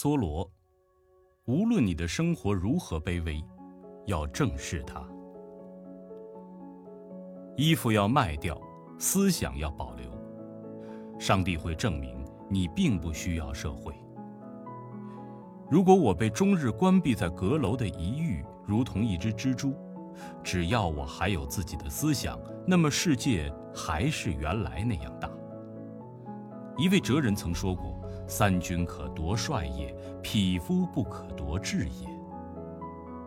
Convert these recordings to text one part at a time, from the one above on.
梭罗，无论你的生活如何卑微，要正视它。衣服要卖掉，思想要保留。上帝会证明你并不需要社会。如果我被终日关闭在阁楼的一隅，如同一只蜘蛛，只要我还有自己的思想，那么世界还是原来那样大。一位哲人曾说过：“三军可夺帅也，匹夫不可夺志也。”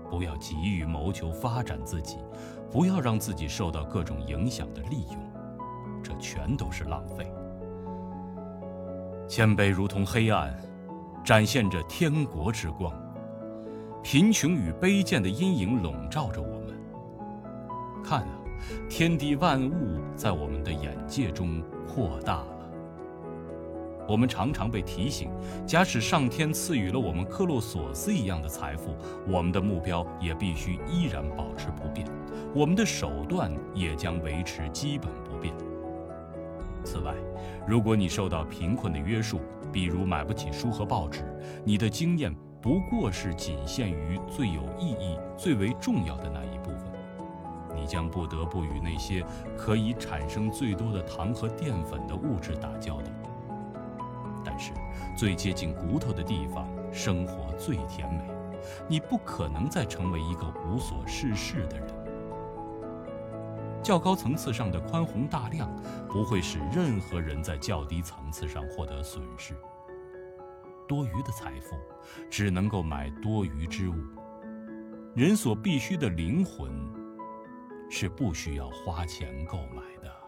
不要急于谋求发展自己，不要让自己受到各种影响的利用，这全都是浪费。谦卑如同黑暗，展现着天国之光；贫穷与卑贱的阴影笼罩着我们。看啊，天地万物在我们的眼界中扩大了。我们常常被提醒，假使上天赐予了我们克洛索斯一样的财富，我们的目标也必须依然保持不变，我们的手段也将维持基本不变。此外，如果你受到贫困的约束，比如买不起书和报纸，你的经验不过是仅限于最有意义、最为重要的那一部分。你将不得不与那些可以产生最多的糖和淀粉的物质打交道。但是，最接近骨头的地方，生活最甜美。你不可能再成为一个无所事事的人。较高层次上的宽宏大量，不会使任何人在较低层次上获得损失。多余的财富，只能够买多余之物。人所必需的灵魂，是不需要花钱购买的。